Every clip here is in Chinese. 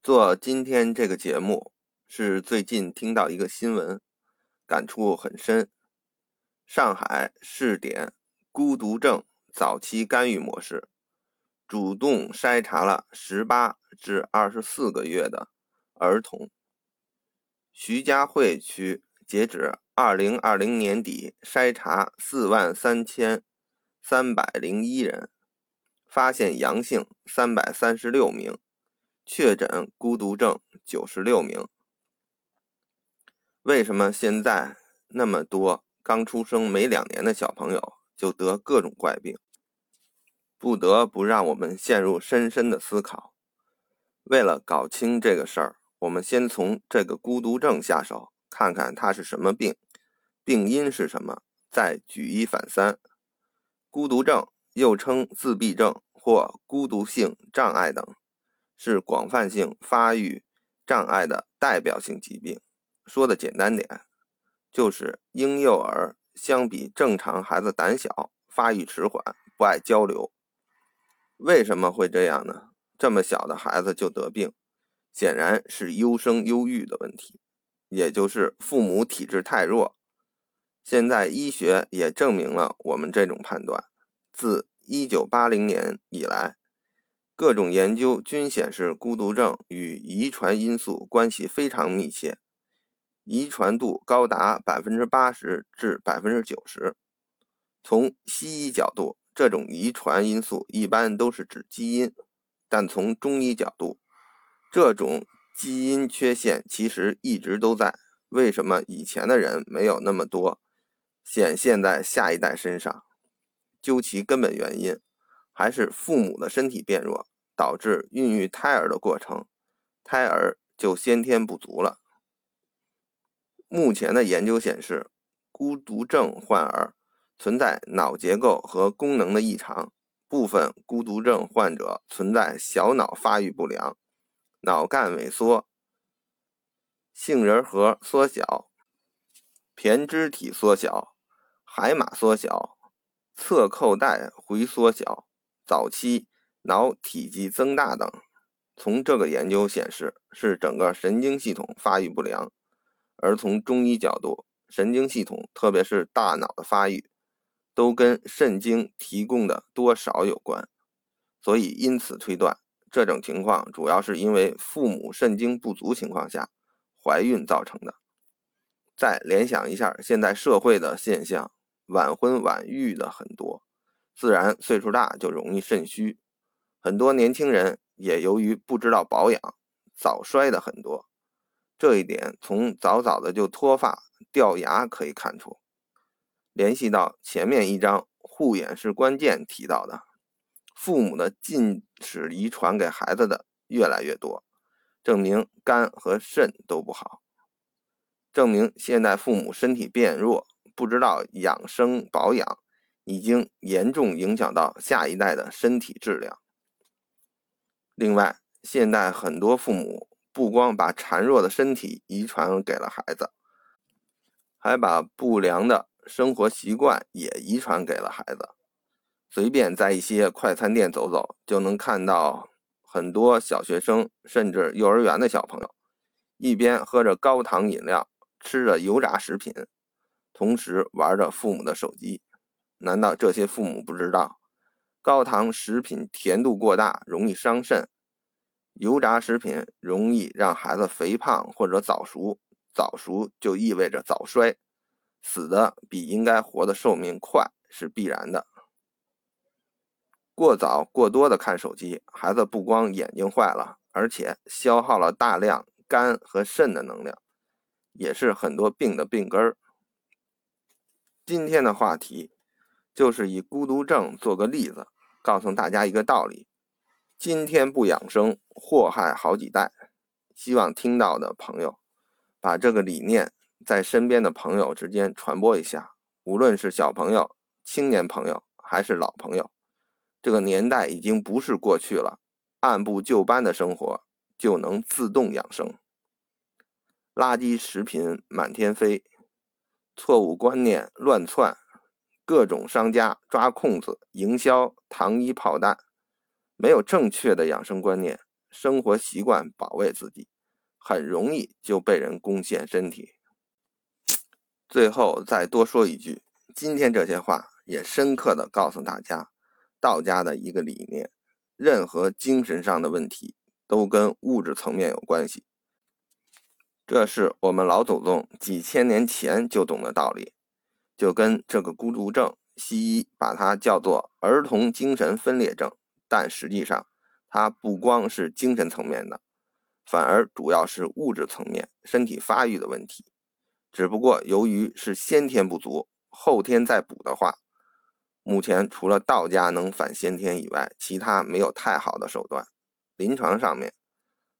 做今天这个节目，是最近听到一个新闻，感触很深。上海试点孤独症早期干预模式，主动筛查了十八至二十四个月的儿童。徐家汇区截止二零二零年底筛查四万三千三百零一人，发现阳性三百三十六名。确诊孤独症九十六名，为什么现在那么多刚出生没两年的小朋友就得各种怪病？不得不让我们陷入深深的思考。为了搞清这个事儿，我们先从这个孤独症下手，看看它是什么病，病因是什么，再举一反三。孤独症又称自闭症或孤独性障碍等。是广泛性发育障碍的代表性疾病。说的简单点，就是婴幼儿相比正常孩子胆小、发育迟缓、不爱交流。为什么会这样呢？这么小的孩子就得病，显然是优生优育的问题，也就是父母体质太弱。现在医学也证明了我们这种判断。自1980年以来。各种研究均显示，孤独症与遗传因素关系非常密切，遗传度高达百分之八十至百分之九十。从西医角度，这种遗传因素一般都是指基因；但从中医角度，这种基因缺陷其实一直都在。为什么以前的人没有那么多，显现在下一代身上？究其根本原因。还是父母的身体变弱，导致孕育胎儿的过程，胎儿就先天不足了。目前的研究显示，孤独症患儿存在脑结构和功能的异常，部分孤独症患者存在小脑发育不良、脑干萎缩、杏仁核缩小、胼胝体缩小、海马缩小、侧扣带回缩小。早期脑体积增大等，从这个研究显示是整个神经系统发育不良，而从中医角度，神经系统特别是大脑的发育，都跟肾精提供的多少有关，所以因此推断这种情况主要是因为父母肾精不足情况下怀孕造成的。再联想一下现在社会的现象，晚婚晚育的很多。自然岁数大就容易肾虚，很多年轻人也由于不知道保养，早衰的很多。这一点从早早的就脱发掉牙可以看出。联系到前面一章护眼是关键提到的，父母的近视遗传给孩子的越来越多，证明肝和肾都不好，证明现在父母身体变弱，不知道养生保养。已经严重影响到下一代的身体质量。另外，现在很多父母不光把孱弱的身体遗传给了孩子，还把不良的生活习惯也遗传给了孩子。随便在一些快餐店走走，就能看到很多小学生甚至幼儿园的小朋友，一边喝着高糖饮料，吃着油炸食品，同时玩着父母的手机。难道这些父母不知道，高糖食品甜度过大容易伤肾，油炸食品容易让孩子肥胖或者早熟，早熟就意味着早衰，死的比应该活的寿命快是必然的。过早过多的看手机，孩子不光眼睛坏了，而且消耗了大量肝和肾的能量，也是很多病的病根儿。今天的话题。就是以孤独症做个例子，告诉大家一个道理：今天不养生，祸害好几代。希望听到的朋友把这个理念在身边的朋友之间传播一下。无论是小朋友、青年朋友还是老朋友，这个年代已经不是过去了。按部就班的生活就能自动养生。垃圾食品满天飞，错误观念乱窜。各种商家抓空子营销糖衣炮弹，没有正确的养生观念，生活习惯保卫自己，很容易就被人攻陷身体。最后再多说一句，今天这些话也深刻的告诉大家，道家的一个理念：任何精神上的问题都跟物质层面有关系。这是我们老祖宗几千年前就懂的道理，就跟这个孤独症，西医把它叫做儿童精神分裂症，但实际上它不光是精神层面的，反而主要是物质层面身体发育的问题。只不过由于是先天不足，后天再补的话，目前除了道家能反先天以外，其他没有太好的手段。临床上面，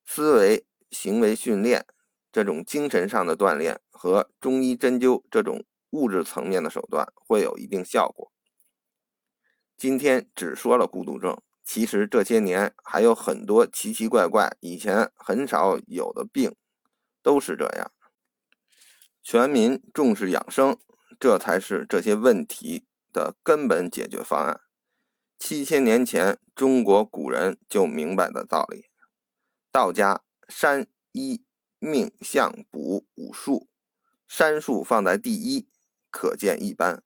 思维行为训练这种精神上的锻炼和中医针灸这种物质层面的手段会有一定效果。今天只说了孤独症，其实这些年还有很多奇奇怪怪、以前很少有的病，都是这样。全民重视养生，这才是这些问题的根本解决方案。七千年前，中国古人就明白的道理。道家山医命相卜五术，山术放在第一，可见一斑。